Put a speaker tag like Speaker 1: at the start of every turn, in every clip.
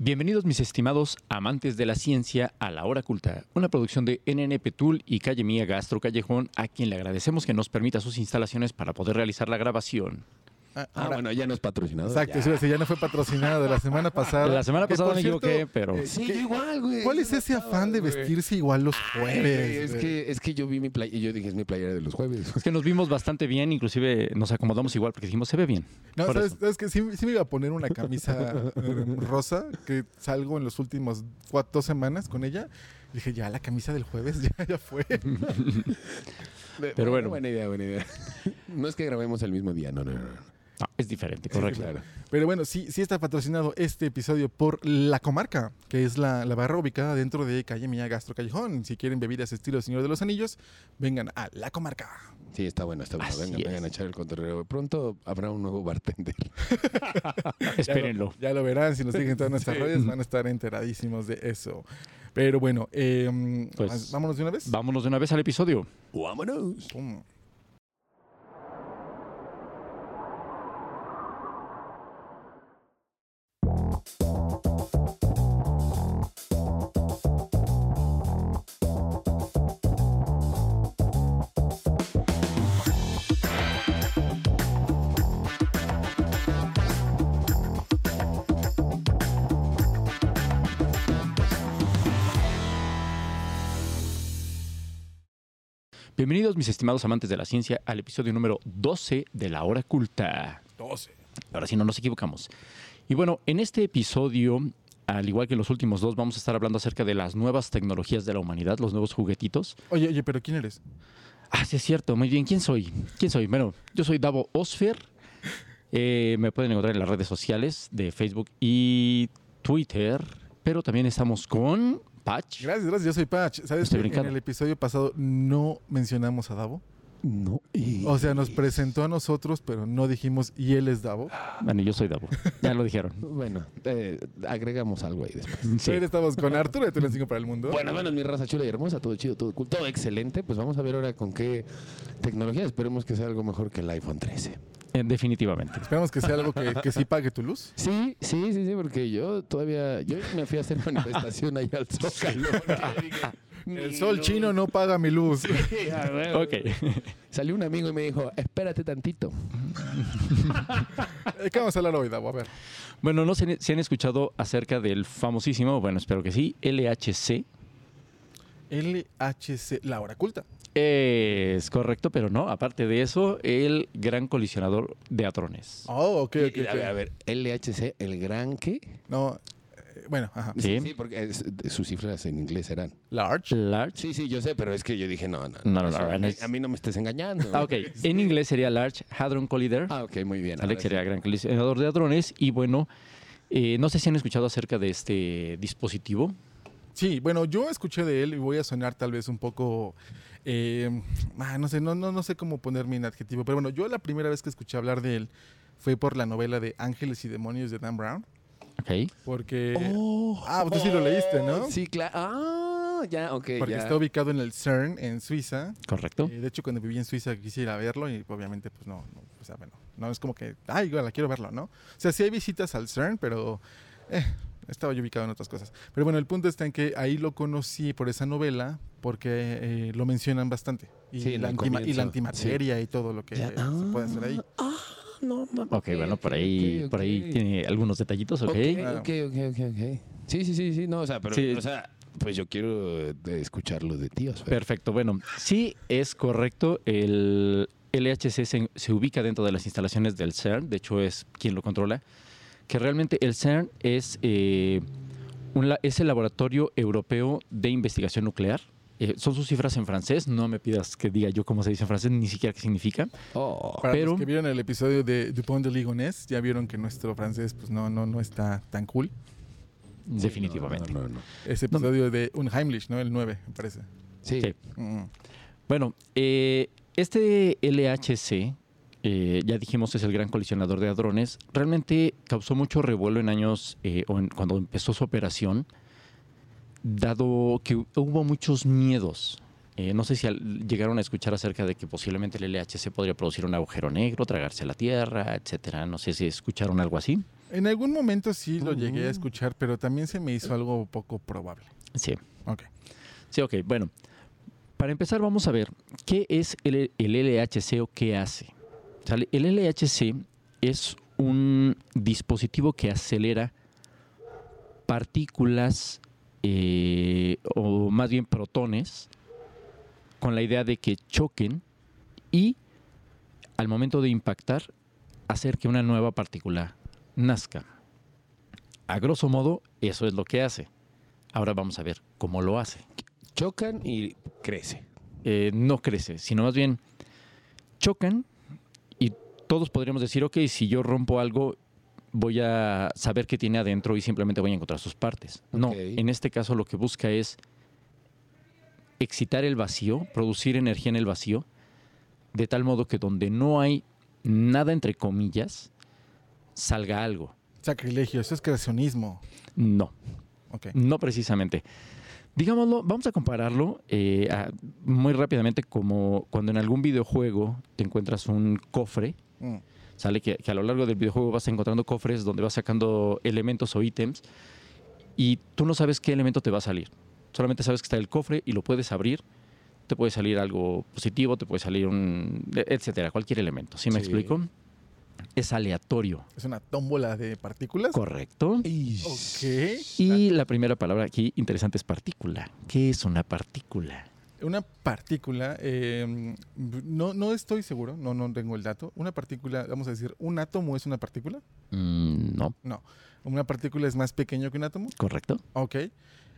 Speaker 1: Bienvenidos mis estimados amantes de la ciencia a La Hora Culta, una producción de NN Petul y Calle Mía Gastro Callejón, a quien le agradecemos que nos permita sus instalaciones para poder realizar la grabación.
Speaker 2: Ah,
Speaker 3: Ah,
Speaker 2: ahora-
Speaker 3: bueno, ya no es patrocinado.
Speaker 2: Exacto,
Speaker 3: ya.
Speaker 2: ya no fue patrocinado de la semana pasada.
Speaker 1: La semana
Speaker 2: Que,
Speaker 1: pasada me equivoqué, pero-
Speaker 2: eh,
Speaker 3: Sí,
Speaker 2: ¿qué-
Speaker 3: yo igual, güey.
Speaker 2: ¿Cuál es ese afán de vestirse igual los jueves?
Speaker 3: es, que, es que yo vi mi playa y yo dije, es mi playera de los jueves.
Speaker 1: Es que nos vimos bastante bien, inclusive nos acomodamos igual porque dijimos, se ve bien.
Speaker 2: No,
Speaker 1: Por
Speaker 2: ¿sabes, que sí, sí me iba a poner una camisa eh, rosa que salgo en los últimos cuatro, dos semanas con ella. Dije, ya, la camisa del jueves ya, ya fue.
Speaker 1: Pero bueno.
Speaker 3: Buena idea, buena idea. No es que grabemos el mismo día, no, no, no. No.
Speaker 1: Es diferente, correcto.
Speaker 3: Claro.
Speaker 2: Pero bueno, sí, sí está patrocinado este episodio por La Comarca, que es la, la barra ubicada dentro de Calle Mía Gastro Callejón. Si quieren bebidas estilo Señor de los Anillos, vengan a La Comarca.
Speaker 3: Sí, está bueno, está bueno. Vengan,
Speaker 1: es.
Speaker 3: vengan a echar el cotorreo. Pronto habrá un nuevo bartender.
Speaker 1: Espérenlo.
Speaker 2: Ya lo verán, si nos siguen en todas nuestras
Speaker 3: Sí.
Speaker 2: redes van a estar enteradísimos de eso. Pero bueno, eh,
Speaker 1: Pues,
Speaker 2: vámonos de una vez.
Speaker 1: Vámonos de una vez al episodio.
Speaker 3: ¡Vámonos!
Speaker 2: Pum.
Speaker 1: Bienvenidos mis estimados amantes de la ciencia al episodio número 12 de La Hora Culta.
Speaker 2: 12.
Speaker 1: Ahora sí, no nos equivocamos. Y bueno, en este episodio, al igual que en los últimos dos, vamos a estar hablando acerca de las nuevas tecnologías de la humanidad, los nuevos juguetitos.
Speaker 2: Oye, oye, pero ¿quién eres?
Speaker 1: Ah, sí es cierto, muy bien. ¿Quién soy? ¿Quién soy? Bueno, yo soy Davo Osfer. Eh, me pueden encontrar en las redes sociales de Facebook y Twitter, pero también estamos con Patch.
Speaker 2: Gracias, gracias. Yo soy Patch. ¿Sabes que en el episodio pasado no mencionamos a Davo?
Speaker 3: No. y-
Speaker 2: O sea, nos presentó a nosotros, pero no dijimos y él es Davo.
Speaker 1: Bueno, yo soy Davo. Ya lo dijeron.
Speaker 3: Bueno, eh, agregamos algo ahí después.
Speaker 1: Sí.
Speaker 2: Hoy estamos con Arturo de Telecinco para el Mundo.
Speaker 3: Bueno, bueno, mi raza chula y hermosa, todo chido, todo cool, todo excelente. Pues vamos a ver ahora con qué tecnología. Esperemos que sea algo mejor que el iPhone 13.
Speaker 1: Eh, definitivamente.
Speaker 2: Esperamos que sea algo que, que sí pague tu luz.
Speaker 3: Sí, sí, sí, sí, porque yo todavía, yo me fui a hacer manifestación ahí al Zócalo.
Speaker 2: El
Speaker 3: "Ni
Speaker 2: sol
Speaker 3: luz".
Speaker 2: chino no paga mi luz.
Speaker 1: Ok.
Speaker 3: Salió un amigo y me dijo, espérate tantito.
Speaker 2: ¿De qué vamos a hablar hoy, Davo? A ver.
Speaker 1: Bueno, no sé si han escuchado acerca del famosísimo, bueno, espero que sí, LHC.
Speaker 2: LHC, la hora culta.
Speaker 1: Es correcto, pero no. Aparte de eso, el gran colisionador de hadrones.
Speaker 2: Oh, ok, ok.
Speaker 3: A, ver, a ver, LHC, el gran qué?
Speaker 2: No, bueno, ajá.
Speaker 1: Sí.
Speaker 3: Sí, porque es- sus cifras en inglés eran.
Speaker 2: Large.
Speaker 1: Large.
Speaker 3: Sí, sí, yo sé, pero es que yo dije, no, no,
Speaker 1: No, no,
Speaker 3: a, mí,
Speaker 1: es-
Speaker 3: a mí no me estés engañando.
Speaker 1: Ah, ok. En inglés sería Large Hadron Collider.
Speaker 3: Ah, ok, muy bien.
Speaker 1: Alex sería
Speaker 3: sí.
Speaker 1: gran colisionador de hadrones. Y bueno, eh, no sé si han escuchado acerca de este dispositivo.
Speaker 2: Sí, bueno, yo escuché de él y voy a sonar tal vez un poco, eh, ah, no sé, no, no, no sé cómo ponerme en adjetivo, pero bueno, yo la primera vez que escuché hablar de él fue por la novela de Ángeles y Demonios de Dan Brown,
Speaker 1: Ok.
Speaker 2: porque,
Speaker 3: Oh,
Speaker 2: Ah, tú sí lo leíste, ¿no?
Speaker 3: Sí, claro. Ah, ya, ok.
Speaker 2: porque
Speaker 3: ya.
Speaker 2: está ubicado en el CERN, en Suiza.
Speaker 1: Correcto.
Speaker 2: Eh, de hecho, cuando viví en Suiza quisiera verlo y obviamente pues no, no, o sea, bueno, no es como que, ay, igual, quiero verlo, ¿no? O sea, sí hay visitas al CERN, pero eh, estaba yo ubicado en otras cosas. Pero bueno, el punto está en que ahí lo conocí por esa novela porque eh, lo mencionan bastante. Y,
Speaker 3: Sí,
Speaker 2: la, antima- y la antimateria y todo lo que se puede hacer ahí.
Speaker 3: Ah, no, no,
Speaker 1: Ok, bueno, por ahí, por ahí tiene algunos detallitos, ok.
Speaker 3: Ok, ok, ok, ok. Sí, sí, sí, sí, no, o sea, pero,
Speaker 1: Sí.
Speaker 3: o sea, pues yo quiero eh, escucharlo de tíos.
Speaker 1: Perfecto. Bueno, sí es correcto. El LHC se, se ubica dentro de las instalaciones del CERN. De hecho, es quien lo controla. Que realmente el CERN es, eh, un la- es el Laboratorio Europeo de Investigación Nuclear. Eh, son sus cifras en francés. No me pidas que diga yo cómo se dice en francés, ni siquiera qué significa.
Speaker 3: Oh,
Speaker 2: Para
Speaker 1: pero-
Speaker 2: los que vieron el episodio de Dupont de Ligonnès, ya vieron que nuestro francés pues no, no, no está tan cool.
Speaker 1: Definitivamente.
Speaker 3: No, no, no.
Speaker 2: Ese
Speaker 1: No.
Speaker 2: episodio de Unheimlich, ¿no? El 9, me parece.
Speaker 3: Sí.
Speaker 1: Sí.
Speaker 2: Mm.
Speaker 1: Bueno, eh, este LHC, eh, ya dijimos es el gran colisionador de hadrones, realmente causó mucho revuelo en años, eh, o en- cuando empezó su operación, dado que hubo muchos miedos. Eh, no sé si al- llegaron a escuchar acerca de que posiblemente el LHC podría producir un agujero negro, tragarse la Tierra, etcétera. No sé si escucharon algo así.
Speaker 2: En algún momento sí lo llegué a escuchar, pero también se me hizo algo poco probable.
Speaker 1: Sí.
Speaker 2: Ok.
Speaker 1: Sí, ok. Bueno, para empezar vamos a ver qué es el, el LHC o qué hace. ¿Sale? El LHC es un dispositivo que acelera partículas eh, o más bien protones con la idea de que choquen y al momento de impactar hacer que una nueva partícula nazca. A grosso modo, eso es lo que hace. Ahora vamos a ver cómo lo hace.
Speaker 3: Chocan y crece.
Speaker 1: Eh, no crece, sino más bien chocan y todos podríamos decir, ok, si yo rompo algo, voy a saber qué tiene adentro y simplemente voy a encontrar sus partes. No, en este caso lo que busca es excitar el vacío, producir energía en el vacío, de tal modo que donde no hay nada entre comillas, salga algo.
Speaker 2: Sacrilegio, eso es creacionismo.
Speaker 1: No, no precisamente. Digámoslo, vamos a compararlo eh, a- muy rápidamente como cuando en algún videojuego te encuentras un cofre,
Speaker 2: Mm.
Speaker 1: Sale que, que a lo largo del videojuego vas encontrando cofres donde vas sacando elementos o ítems y tú no sabes qué elemento te va a salir. Solamente sabes que está el cofre y lo puedes abrir. Te puede salir algo positivo, te puede salir un... etcétera, cualquier elemento. ¿Sí me
Speaker 3: Sí.
Speaker 1: explico? Es aleatorio.
Speaker 2: Es una tómbola de partículas.
Speaker 1: Correcto.
Speaker 2: Ok.
Speaker 1: Y la primera palabra aquí interesante es partícula. ¿Qué es una partícula?
Speaker 2: Una partícula, eh, no, no estoy seguro, no, no tengo el dato. Una partícula, vamos a decir, ¿un átomo es una partícula?
Speaker 1: Mm, no,
Speaker 2: No. ¿Una partícula es más pequeño que un átomo?
Speaker 1: correcto.
Speaker 2: Ok.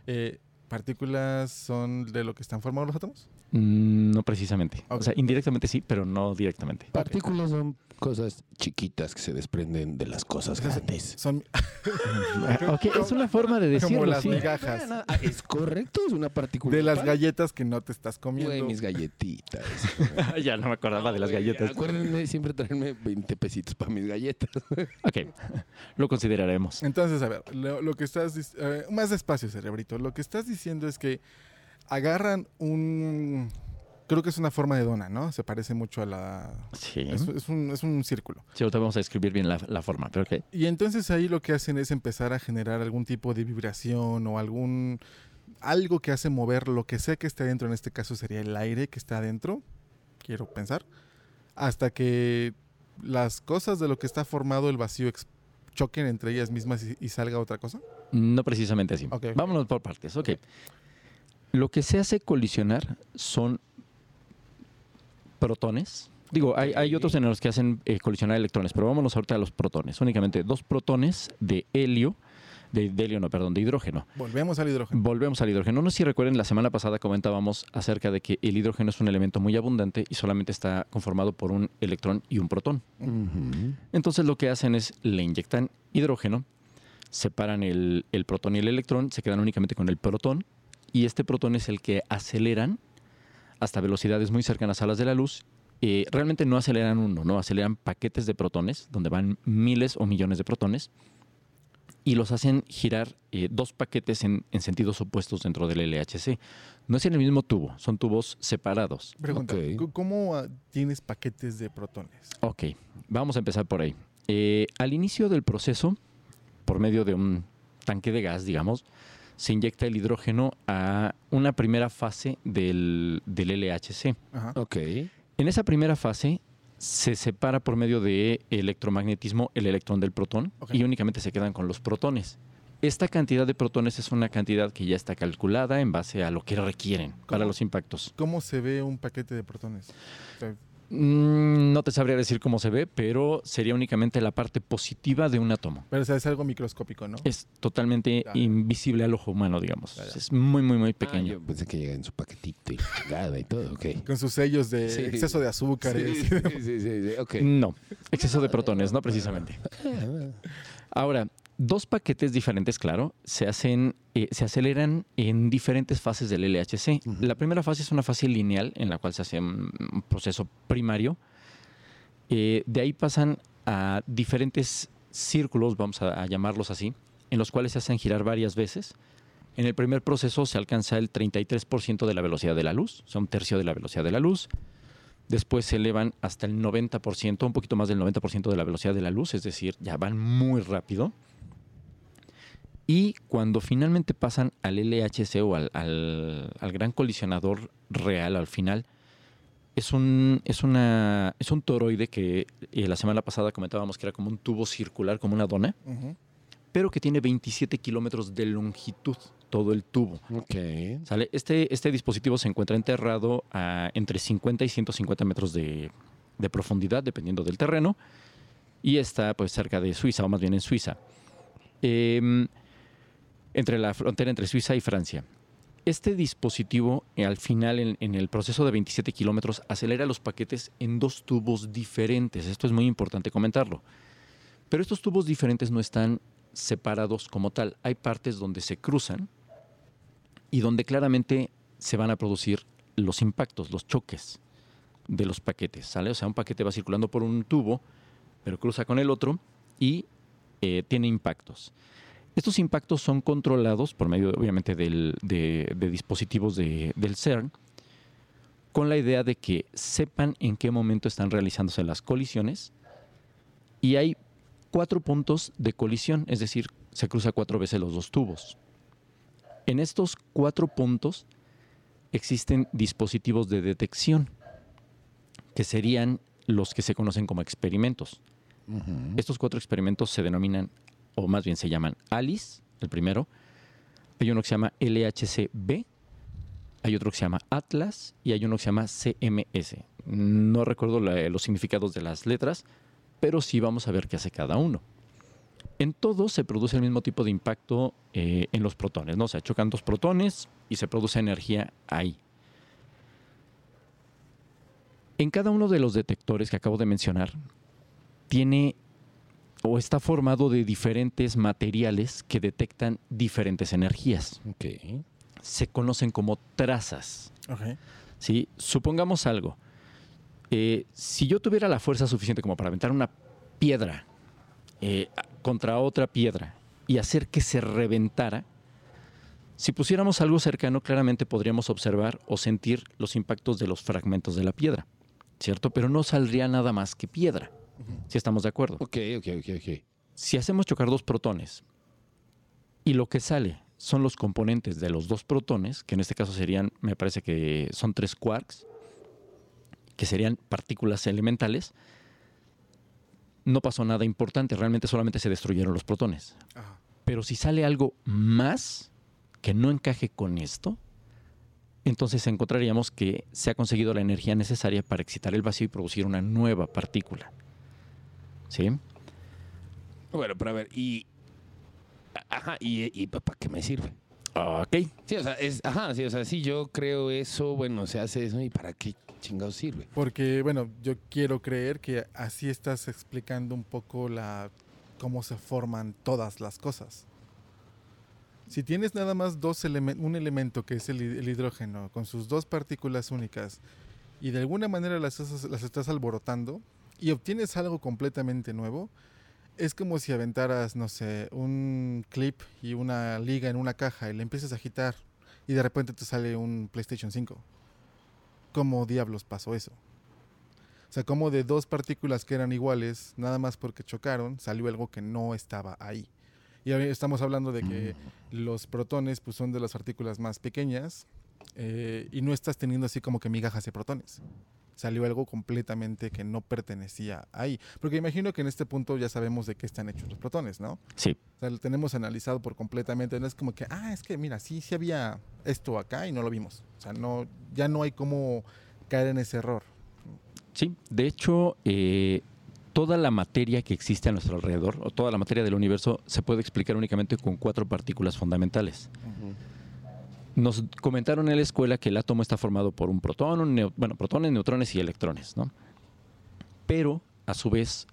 Speaker 2: Eh, ¿Partículas son de lo que están formados los átomos?
Speaker 1: Mm, no precisamente. O sea, indirectamente sí, pero no directamente.
Speaker 3: Partículas son cosas chiquitas que se desprenden de las cosas grandes.
Speaker 2: Son
Speaker 1: ok, es una forma de
Speaker 2: como
Speaker 1: decirlo,
Speaker 2: las
Speaker 1: sí.
Speaker 2: migajas
Speaker 3: Ah, ¿Es correcto? Es una partícula.
Speaker 2: de las galletas que no te estás comiendo.
Speaker 3: Güey, mis galletitas.
Speaker 1: ya no me acordaba de las galletas.
Speaker 3: Acuérdenme siempre traerme 20 pesitos para mis galletas.
Speaker 1: Ok, lo consideraremos.
Speaker 2: Entonces, a ver, lo, lo que estás... eh, más despacio, cerebrito. Lo que estás diciendo es que agarran un... Creo que es una forma de dona, ¿no? Se parece mucho a la...
Speaker 1: Sí.
Speaker 2: Es, es un, es un círculo.
Speaker 1: Sí, ahorita vamos a describir bien la, la forma, pero ok.
Speaker 2: Y entonces ahí lo que hacen es empezar a generar algún tipo de vibración o algún... Algo que hace mover lo que sea que esté adentro. En este caso sería el aire que está adentro. Quiero pensar. Hasta que las cosas de lo que está formado el vacío choquen entre ellas mismas y- y salga otra cosa.
Speaker 1: No precisamente así.
Speaker 2: Ok.
Speaker 1: Vámonos por partes. Ok. Lo que se hace colisionar son protones. Digo, hay, otros en los que hacen eh, colisionar electrones, pero vámonos ahorita a los protones. Únicamente dos protones de helio, de, de helio, no, perdón, de hidrógeno.
Speaker 2: Volvemos al hidrógeno.
Speaker 1: Volvemos al hidrógeno. No sé si recuerden, la semana pasada comentábamos acerca de que el hidrógeno es un elemento muy abundante y solamente está conformado por un electrón y un protón. Entonces lo que hacen es le inyectan hidrógeno, separan el, el protón y el electrón, se quedan únicamente con el protón y este protón es el que aceleran hasta velocidades muy cercanas a las de la luz. Eh, realmente no aceleran uno, no aceleran paquetes de protones, donde van miles o millones de protones, y los hacen girar eh, dos paquetes en, en sentidos opuestos dentro del LHC. No es en el mismo tubo, son tubos separados.
Speaker 2: Pregunta,
Speaker 3: Ok.
Speaker 2: ¿c- ¿cómo ah, tienes paquetes de protones?
Speaker 1: Ok, vamos a empezar por ahí. Eh, al inicio del proceso, por medio de un tanque de gas, digamos, se inyecta el hidrógeno a una primera fase del, del LHC.
Speaker 2: Ajá.
Speaker 3: Ok.
Speaker 1: En esa primera fase se separa por medio de electromagnetismo el electrón del protón y únicamente se quedan con los protones. Esta cantidad de protones es una cantidad que ya está calculada en base a lo que requieren para los impactos.
Speaker 2: ¿Cómo se ve un paquete de protones? O sea,
Speaker 1: no te sabría decir cómo se ve, pero sería únicamente la parte positiva de un átomo.
Speaker 2: pero o sea, es algo microscópico, ¿no?
Speaker 1: Es totalmente
Speaker 2: Ya,
Speaker 1: invisible al ojo humano, digamos.
Speaker 2: Ya, ya.
Speaker 1: Es muy, muy, muy
Speaker 3: Ah,
Speaker 1: pequeño.
Speaker 3: yo pensé que llega en su paquetito y chingada y todo. Ok.
Speaker 2: Con sus sellos de
Speaker 3: Sí.
Speaker 2: exceso de azúcar.
Speaker 3: Sí, sí, sí, sí, sí, ok.
Speaker 1: No, exceso de protones, no precisamente. Ahora, dos paquetes diferentes, claro, se hacen, eh, se aceleran en diferentes fases del LHC. La primera fase es una fase lineal en la cual se hace un un proceso primario. Eh, de ahí pasan a diferentes círculos, vamos a, a llamarlos así, en los cuales se hacen girar varias veces. En el primer proceso se alcanza el 33% de la velocidad de la luz, o sea, un tercio de la velocidad de la luz. Después se elevan hasta el 90%, un poquito más del 90% de la velocidad de la luz, es decir, ya van muy rápido. Y cuando finalmente pasan al LHC o al, al- al gran colisionador real al final, es un, es una, es un toroide que eh, la semana pasada comentábamos que era como un tubo circular, como una dona, pero que tiene 27 kilómetros de longitud, todo el tubo.
Speaker 3: Ok.
Speaker 1: ¿Sale? Este, este dispositivo se encuentra enterrado a entre 50 y 150 metros de, de profundidad, dependiendo del terreno, y está pues cerca de Suiza, o más bien en Suiza, Em, entre la frontera entre Suiza y Francia. Este dispositivo, eh, al final, en, el proceso de 27 kilómetros, acelera los paquetes en dos tubos diferentes. Esto es muy importante comentarlo. Pero estos tubos diferentes no están separados como tal. Hay partes donde se cruzan y donde claramente se van a producir los impactos, los choques de los paquetes. O sea, un paquete va circulando por un tubo, pero cruza con el otro y eh, tiene impactos. Estos impactos son controlados por medio, obviamente, del- de, de dispositivos de- del CERN, con la idea de que sepan en qué momento están realizándose las colisiones y hay cuatro puntos de colisión, es decir, se cruza cuatro veces los dos tubos. En estos cuatro puntos existen dispositivos de detección, que serían los que se conocen como experimentos. Estos cuatro experimentos se denominan, o más bien se llaman ALICE, el primero. Hay uno que se llama LHCb, hay otro que se llama Atlas y hay uno que se llama CMS. No recuerdo los significados de las letras, pero sí vamos a ver qué hace cada uno. En todos se produce el mismo tipo de impacto eh, en los protones, ¿no? O sea, chocan dos protones y se produce energía ahí. En cada uno de los detectores que acabo de mencionar, tiene o está formado de diferentes materiales que detectan diferentes energías.
Speaker 3: Ok.
Speaker 1: Se conocen como trazas.
Speaker 2: Ok.
Speaker 1: ¿sí? Supongamos algo. Eh, si yo tuviera la fuerza suficiente como para aventar una piedra eh, contra otra piedra y hacer que se reventara, si pusiéramos algo cercano, claramente podríamos observar o sentir los impactos de los fragmentos de la piedra, ¿cierto? Pero no saldría nada más que piedra, si estamos de acuerdo.
Speaker 3: Ok, ok, ok, ok.
Speaker 1: Si hacemos chocar dos protones y lo que sale son los componentes de los dos protones, que en este caso serían, me parece que son tres quarks, que serían partículas elementales, no pasó nada importante, realmente solamente se destruyeron los protones.
Speaker 2: Ajá.
Speaker 1: Pero si sale algo más que no encaje con esto, entonces encontraríamos que se ha conseguido la energía necesaria para excitar el vacío y producir una nueva partícula. ¿Sí?
Speaker 3: Bueno, pero a ver, y. Ajá, y, y ¿para qué me sirve?
Speaker 1: Ok.
Speaker 3: Sí, o sea, es, ajá, sí, o sea, sí, yo creo eso, bueno, se hace eso, ¿y para qué chingados sirve?
Speaker 2: Porque, bueno, yo quiero creer que así estás explicando un poco la cómo se forman todas las cosas. Si tienes nada más dos elemen- un elemento que es el, el hidrógeno con sus dos partículas únicas y de alguna manera las, estás- las estás alborotando y obtienes algo completamente nuevo, es como si aventaras, no sé, un clip y una liga en una caja y le empiezas a agitar y de repente te sale un PlayStation 5. ¿Cómo diablos pasó eso? O sea, como de dos partículas que eran iguales, nada más porque chocaron, salió algo que no estaba ahí. Y estamos hablando de que los protones pues, son de las partículas más pequeñas eh, y no estás teniendo así como que migajas de protones. Salió algo completamente que no pertenecía ahí. Porque imagino que en este punto ya sabemos de qué están hechos los protones, ¿no?
Speaker 1: Sí.
Speaker 2: O sea, lo tenemos analizado por completamente. No es como que, ah, es que mira, sí, sí había esto acá y no lo vimos. O sea, no, ya no hay cómo caer en ese error.
Speaker 1: Sí, de hecho, eh, toda la materia que existe a nuestro alrededor, o toda la materia del universo, se puede explicar únicamente con cuatro partículas fundamentales. Nos comentaron en la escuela que el átomo está formado por un protón, un bueno, protones, neutrones y electrones, ¿no? Pero, a su vez,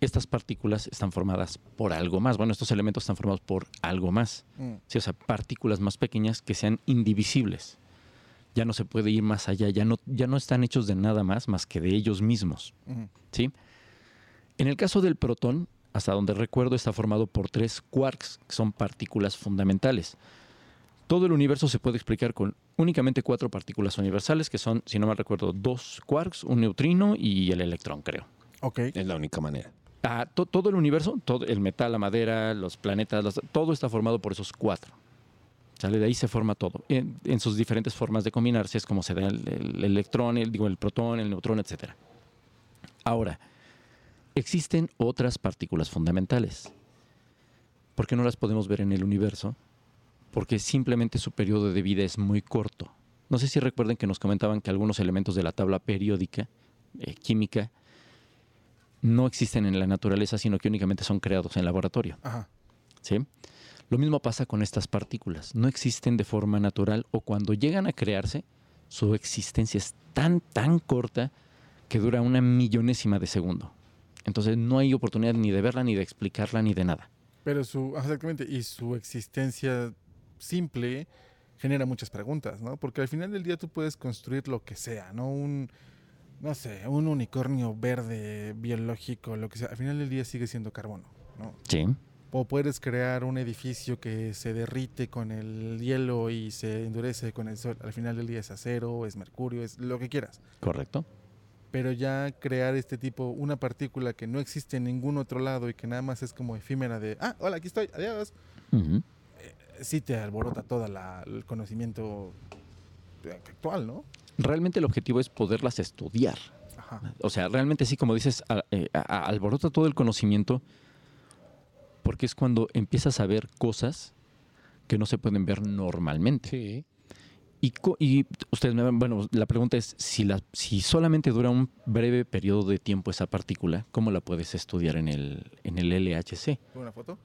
Speaker 1: estas partículas están formadas por algo más. Bueno, estos elementos están formados por algo más.
Speaker 2: Mm,
Speaker 1: Sí, o sea, partículas más pequeñas que sean indivisibles. Ya no se puede ir más allá, ya no, ya no están hechos de nada más más que de ellos mismos.
Speaker 2: ujú.
Speaker 1: ¿sí? En el caso del protón, hasta donde recuerdo, está formado por tres quarks, que son partículas fundamentales. Todo el universo se puede explicar con únicamente cuatro partículas universales, que son, si no mal recuerdo, dos quarks, un neutrino y el electrón, creo.
Speaker 2: Ok.
Speaker 3: Es la única manera.
Speaker 1: Ah, to- todo el universo, todo el metal, la madera, los planetas, todo está formado por esos cuatro. ¿Sale? De ahí se forma todo. En, en sus diferentes formas de combinarse es como se da el, el electrón, el, digo, el protón, el neutrón, etc. Ahora, existen otras partículas fundamentales. ¿Por qué no las podemos ver en el universo? Porque simplemente su periodo de vida es muy corto. No sé si recuerden que nos comentaban que algunos elementos de la tabla periódica eh, química no existen en la naturaleza, sino que únicamente son creados en laboratorio.
Speaker 2: Ajá.
Speaker 1: ¿sí? Lo mismo pasa con estas partículas. No existen de forma natural o cuando llegan a crearse, su existencia es tan, tan corta que dura una millonésima de segundo. Entonces no hay oportunidad ni de verla, ni de explicarla, ni de nada.
Speaker 2: Pero su, exactamente, y su existencia simple genera muchas preguntas, ¿no? Porque al final del día tú puedes construir lo que sea, ¿no? Un, no sé, un unicornio verde, biológico, lo que sea. Al final del día sigue siendo carbono, ¿no?
Speaker 1: Sí,
Speaker 2: O puedes crear un edificio que se derrite con el hielo y se endurece con el sol. Al final del día es acero, es mercurio, es lo que quieras.
Speaker 1: correcto.
Speaker 2: Pero ya crear este tipo, una partícula que no existe en ningún otro lado y que nada más es como efímera de, ah, hola, aquí estoy, adiós. Sí te alborota todo el conocimiento actual, ¿no?
Speaker 1: Realmente el objetivo es poderlas estudiar.
Speaker 2: Ajá.
Speaker 1: O sea, realmente sí, como dices, a- eh, a- a- alborota todo el conocimiento porque es cuando empiezas a ver cosas que no se pueden ver normalmente.
Speaker 3: Sí.
Speaker 1: Y, co- y ustedes me van- bueno, la pregunta es, si, la, si solamente dura un breve periodo de tiempo esa partícula, ¿cómo la puedes estudiar en el, en el LHC?
Speaker 2: ¿Una foto?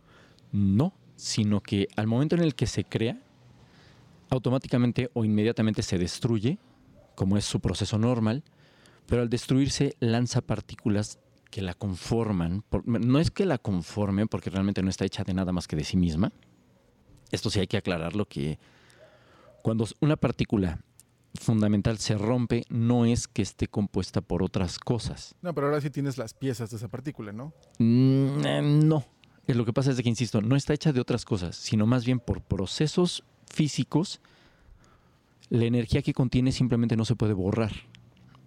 Speaker 1: No, sino que al momento en el que se crea, automáticamente o inmediatamente se destruye, como es su proceso normal, pero al destruirse lanza partículas que la conforman. no es que la conformen, porque realmente no está hecha de nada más que de sí misma. Esto sí hay que aclararlo que cuando una partícula fundamental se rompe, no es que esté compuesta por otras cosas.
Speaker 2: No, pero ahora sí tienes las piezas de esa partícula, ¿no?
Speaker 1: Mm, eh, no. Lo que pasa es de que, insisto, no está hecha de otras cosas, sino más bien por procesos físicos. La energía que contiene simplemente no se puede borrar.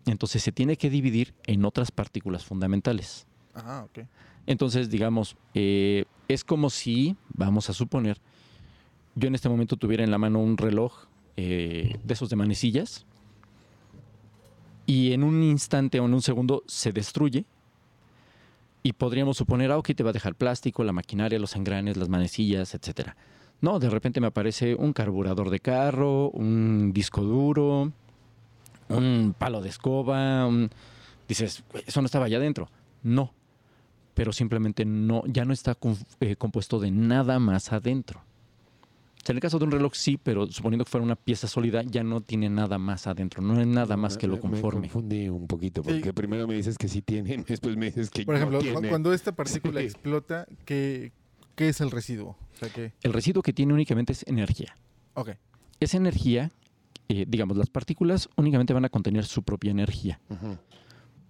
Speaker 1: Entonces se tiene que dividir en otras partículas fundamentales.
Speaker 2: Ah, ok.
Speaker 1: Entonces, digamos, eh, es como si, vamos a suponer, yo en este momento tuviera en la mano un reloj eh, de esos de manecillas y en un instante o en un segundo se destruye y podríamos suponer, ah, ok, te va a dejar plástico, la maquinaria, los engranes, las manecillas, etcétera. No, de repente me aparece un carburador de carro, un disco duro, un palo de escoba, un- dices, "Güey, eso no estaba allá adentro. No, pero simplemente no, ya no está eh, compuesto de nada más adentro. O sea, en el caso de un reloj sí, pero suponiendo que fuera una pieza sólida, ya no tiene nada más adentro, no hay nada más que lo
Speaker 3: Me-
Speaker 1: conforme.
Speaker 3: Me confundí un poquito,
Speaker 2: Sí.
Speaker 3: porque primero me dices que sí tienen, después me dices que
Speaker 2: Por
Speaker 3: no
Speaker 2: ejemplo, cuando esta partícula
Speaker 3: Sí.
Speaker 2: explota, ¿qué, ¿qué es el residuo? O sea, que...
Speaker 1: El residuo que tiene únicamente es energía.
Speaker 2: Ok.
Speaker 1: Esa energía, eh, digamos, las partículas únicamente van a contener su propia energía,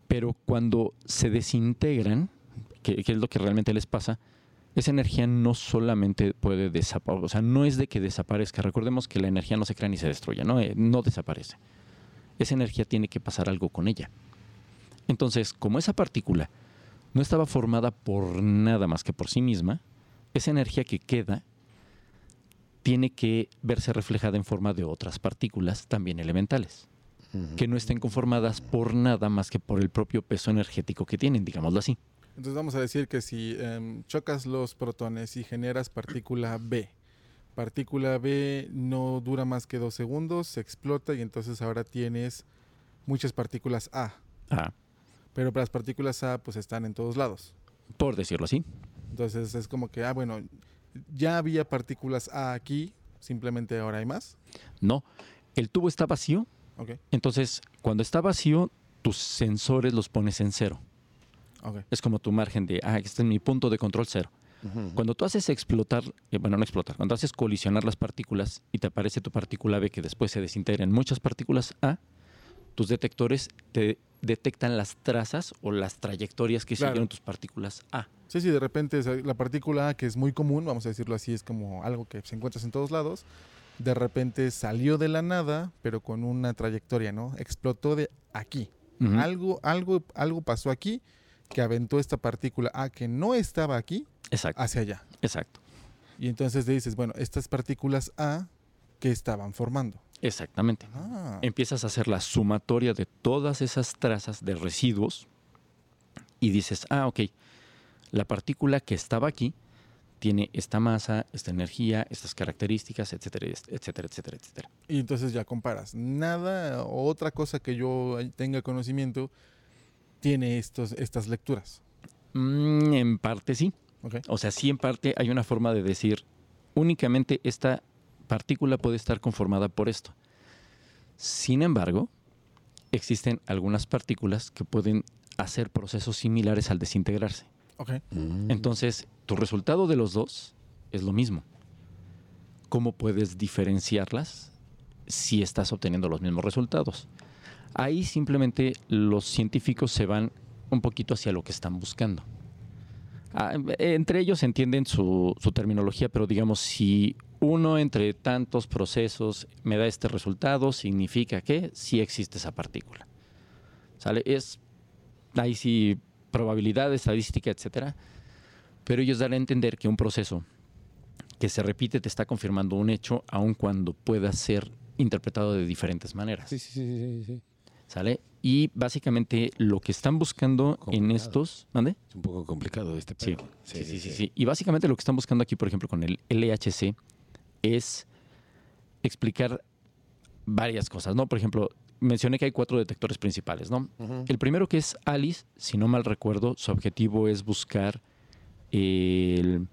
Speaker 1: pero cuando se desintegran, que, que es lo que realmente les pasa, esa energía no solamente puede desaparecer, o sea, no es de que desaparezca. Recordemos que la energía no se crea ni se destruye, ¿no? Eh, no desaparece. Esa energía tiene que pasar algo con ella. Entonces, como esa partícula no estaba formada por nada más que por sí misma, esa energía que queda tiene que verse reflejada en forma de otras partículas también elementales, que no estén conformadas por nada más que por el propio peso energético que tienen, digámoslo así.
Speaker 2: Entonces vamos a decir que si em, chocas los protones y generas partícula B, partícula B no dura más que dos segundos, se explota y entonces ahora tienes muchas partículas A.
Speaker 1: Ah,
Speaker 2: Pero las partículas A pues están en todos lados.
Speaker 1: por decirlo así.
Speaker 2: Entonces es como que, ah, bueno, ya había partículas A aquí, simplemente ahora hay más.
Speaker 1: No, el tubo está vacío,
Speaker 2: Ok,
Speaker 1: entonces cuando está vacío, tus sensores los pones en cero.
Speaker 2: Ok.
Speaker 1: Es como tu margen de, ah, este es mi punto de control cero.
Speaker 3: Ujú.
Speaker 1: Cuando tú haces explotar, eh, bueno, no explotar, cuando haces colisionar las partículas y te aparece tu partícula B que después se desintegra en muchas partículas A, tus detectores te detectan las trazas o las trayectorias que
Speaker 2: Claro.
Speaker 1: siguieron tus partículas A.
Speaker 2: Sí, sí, de repente la partícula A, que es muy común, vamos a decirlo así, es como algo que se encuentras en todos lados, de repente salió de la nada, pero con una trayectoria, ¿no? Explotó de aquí.
Speaker 1: Ujú.
Speaker 2: Algo, algo, algo pasó aquí que aventó esta partícula A que no estaba aquí
Speaker 1: Exacto,
Speaker 2: hacia allá.
Speaker 1: exacto,
Speaker 2: Y entonces le dices, bueno, estas partículas A que estaban formando.
Speaker 1: exactamente.
Speaker 2: Ah,
Speaker 1: Empiezas a hacer la sumatoria de todas esas trazas de residuos y dices, ah, ok, la partícula que estaba aquí tiene esta masa, esta energía, estas características, etcétera, etcétera, etcétera, etcétera.
Speaker 2: y entonces ya comparas. Nada o otra cosa que yo tenga conocimiento tiene estos, estas lecturas.
Speaker 1: Mm, en parte sí. O sea, sí en parte hay una forma de decir, únicamente esta partícula puede estar conformada por esto. Sin embargo, existen algunas partículas que pueden hacer procesos similares al desintegrarse.
Speaker 3: Mm.
Speaker 1: Entonces, tu resultado de los dos es lo mismo. ¿Cómo puedes diferenciarlas si estás obteniendo los mismos resultados? Ahí simplemente los científicos se van un poquito hacia lo que están buscando. Ah, entre ellos entienden su, terminología, pero digamos, si uno entre tantos procesos me da este resultado, significa que sí existe esa partícula. ¿Sale? Es ahí sí probabilidad, estadística, etcétera. Pero ellos dan a entender que un proceso que se repite te está confirmando un hecho, aun cuando pueda ser interpretado de diferentes maneras.
Speaker 3: Sí, sí, sí, sí.
Speaker 1: ¿Sale? Y básicamente lo que están buscando en estos. ¿Mande?
Speaker 3: Es un poco complicado este
Speaker 1: Sí, sí, sí, sí, sí. Y básicamente lo que están buscando aquí, por ejemplo, con el LHC, es explicar varias cosas, ¿no? Por ejemplo, mencioné que hay cuatro detectores principales, ¿no? El primero que es Alice, si no mal recuerdo, su objetivo es buscar el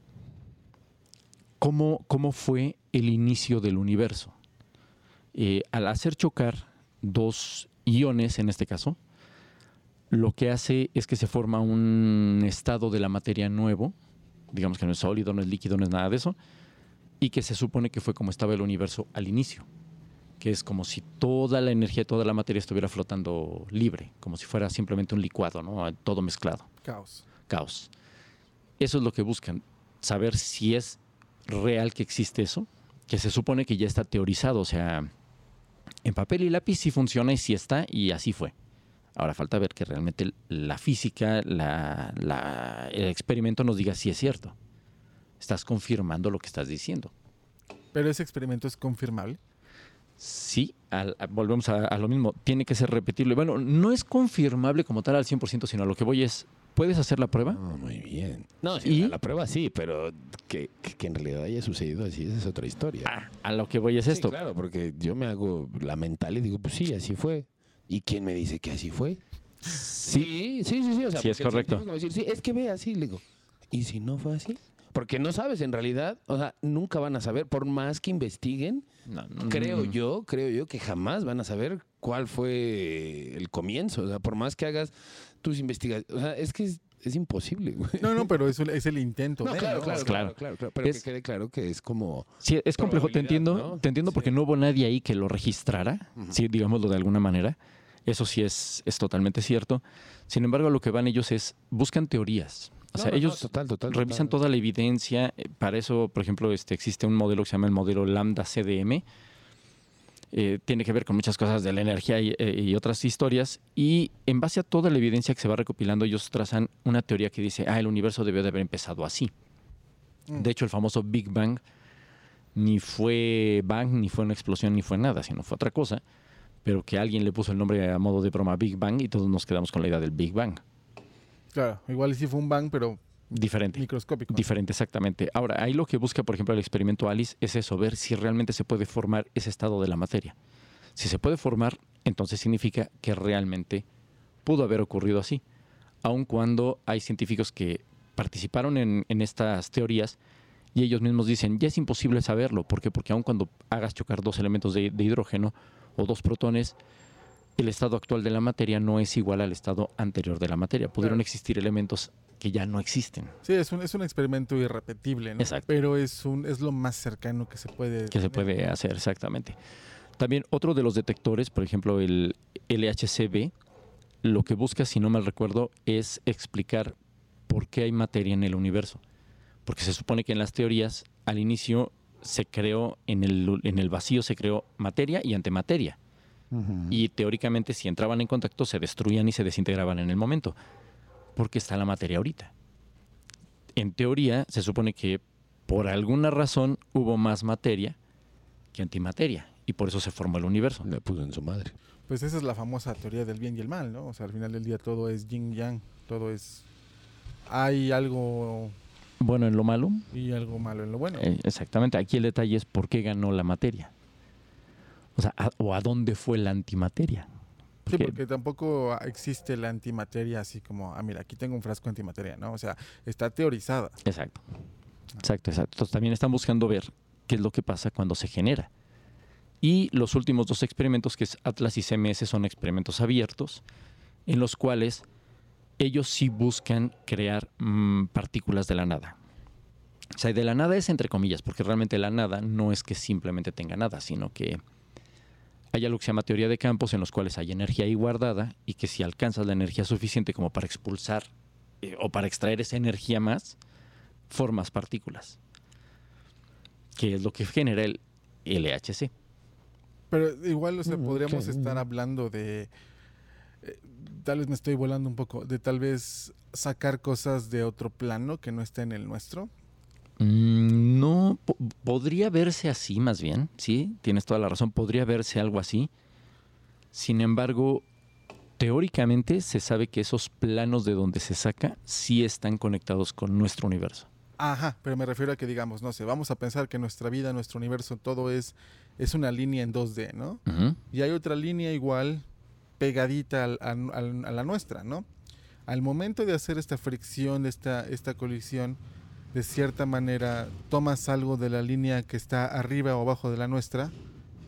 Speaker 1: cómo, cómo fue el inicio del universo. Eh, al hacer chocar dos iones, en este caso, lo que hace es que se forma un estado de la materia nuevo, digamos que no es sólido, no es líquido, no es nada de eso, y que se supone que fue como estaba el universo al inicio, que es como si toda la energía, toda la materia estuviera flotando libre, como si fuera simplemente un licuado, ¿no? Todo mezclado
Speaker 2: Caos.
Speaker 1: caos. Eso es lo que buscan, saber si es real que existe eso, que se supone que ya está teorizado, o sea, en papel y lápiz sí funciona y sí está y así fue. Ahora falta ver que realmente la física, la- la- el experimento nos diga si es cierto. Estás confirmando lo que estás diciendo.
Speaker 2: Pero ese experimento es confirmable.
Speaker 1: Sí, al- a- volvemos a, a lo mismo, tiene que ser repetible. Bueno, no es confirmable como tal al 100%, sino a lo que voy es, ¿puedes hacer la prueba?
Speaker 3: Ah, muy bien. No, sí,
Speaker 1: ¿Y?
Speaker 3: la, prueba sí, pero que, que- en realidad haya sucedido así, esa es otra historia.
Speaker 1: Ah, a lo que voy es
Speaker 3: Sí,
Speaker 1: esto.
Speaker 3: claro, porque yo me hago la mental y digo, pues sí, así fue. ¿Y quién me dice que así fue? Sí, sí, sí, sí. O sea,
Speaker 1: Sí, es correcto.
Speaker 3: decir, sí, es que ve así, le digo. ¿Y si no fue así? Porque no sabes en realidad, o sea, nunca van a saber, por más que investiguen,
Speaker 1: No, no,
Speaker 3: creo
Speaker 1: no.
Speaker 3: yo, creo yo que jamás van a saber cuál fue el comienzo. O sea, por más que hagas tus investigaciones, o sea, es que es, es imposible, güey.
Speaker 2: No, no, pero es, un- es el intento.
Speaker 3: No,
Speaker 2: de,
Speaker 3: claro, claro,
Speaker 1: Claro.
Speaker 3: claro, Pero
Speaker 1: Es-
Speaker 3: que quede claro que es como...
Speaker 1: Sí, es complejo, te entiendo,
Speaker 3: ¿no?
Speaker 1: te entiendo porque
Speaker 3: Sí.
Speaker 1: no hubo nadie ahí que lo registrara,
Speaker 3: Ujú.
Speaker 1: sí, digámoslo de alguna manera. Eso sí es, es totalmente cierto. Sin embargo, a lo que van ellos es, buscan teorías. O sea,
Speaker 3: no, no,
Speaker 1: ellos
Speaker 3: total, total,
Speaker 1: revisan
Speaker 3: total.
Speaker 1: toda la evidencia. eh, Para eso, por ejemplo, este, existe un modelo que se llama el modelo Lambda CDM. Eh, tiene que ver con muchas cosas de la energía y, eh, y otras historias. Y en base a toda la evidencia que se va recopilando, ellos trazan una teoría que dice, ah, el universo debió de haber empezado así.
Speaker 2: Mm.
Speaker 1: De hecho, el famoso Big Bang ni fue Bang, ni fue una explosión, ni fue nada, sino fue otra cosa. Pero que alguien le puso el nombre a modo de broma Big Bang y todos nos quedamos con la idea del Big Bang.
Speaker 2: Claro, igual sí fue un bang, pero
Speaker 1: Diferente.
Speaker 2: microscópico.
Speaker 1: Diferente, exactamente. Ahora, ahí lo que busca, por ejemplo, el experimento Alice es eso, ver si realmente se puede formar ese estado de la materia. Si se puede formar, entonces significa que realmente pudo haber ocurrido así. Aun cuando hay científicos que participaron en, en estas teorías y ellos mismos dicen, ya es imposible saberlo. ¿Por qué? Porque aun cuando hagas chocar dos elementos de, de hidrógeno o dos protones, el estado actual de la materia no es igual al estado anterior de la materia. Pudieron
Speaker 2: Claro.
Speaker 1: existir elementos que ya no existen.
Speaker 2: Sí, es un, es un experimento irrepetible, ¿no?
Speaker 1: Exacto.
Speaker 2: Pero es, un, es lo más cercano que se puede.
Speaker 1: que se puede hacer, exactamente. También otro de los detectores, por ejemplo, el LHCb, lo que busca, si no mal recuerdo, es explicar por qué hay materia en el universo. Porque se supone que en las teorías, al inicio, se creó en el, en el vacío, se creó materia y antimateria. Y teóricamente si entraban en contacto se destruían y se desintegraban en el momento, porque está la materia ahorita. En teoría se supone que por alguna razón hubo más materia que antimateria y por eso se formó el universo.
Speaker 3: Le puso en su madre.
Speaker 2: Pues esa es la famosa teoría del bien y el mal, ¿no? O sea, al final del día todo es yin yang, todo es... Hay algo
Speaker 1: Bueno, en lo malo,
Speaker 2: y algo malo en lo bueno.
Speaker 1: eh, exactamente, aquí el detalle es por qué ganó la materia. O sea, a- o a dónde fue la antimateria.
Speaker 2: Sí,
Speaker 1: Porque-
Speaker 2: tampoco existe la antimateria así como, ah, mira, aquí tengo un frasco de antimateria, ¿no? O sea, está teorizada.
Speaker 1: Exacto. Exacto, exacto. Entonces también están buscando ver qué es lo que pasa cuando se genera. Y los últimos dos experimentos, que es Atlas y CMS, son experimentos abiertos, en los cuales ellos sí buscan crear mm, partículas de la nada. O sea, de la nada es entre comillas, porque realmente la nada no es que simplemente tenga nada, sino que hay algo que se llama teoría de campos en los cuales hay energía ahí guardada y que si alcanzas la energía suficiente como para expulsar eh, o para extraer esa energía más, formas partículas, que es lo que genera el LHC.
Speaker 2: Pero igual, o sea,
Speaker 3: Mm,
Speaker 2: podríamos estar hablando de... eh, tal vez me estoy volando un poco, de tal vez sacar cosas de otro plano que no está en el nuestro.
Speaker 1: Mm, No, po- podría verse así más bien, sí, tienes toda la razón, podría verse algo así. Sin embargo, teóricamente se sabe que esos planos de donde se saca sí están conectados con nuestro universo.
Speaker 2: Ajá, pero me refiero a que digamos, no sé, vamos a pensar que nuestra vida, nuestro universo, todo es, es una línea en 2D, ¿no? Y hay otra línea igual pegadita al- al- al- a la nuestra, ¿no? Al momento de hacer esta fricción, esta, esta colisión, de cierta manera tomas algo de la línea que está arriba o abajo de la nuestra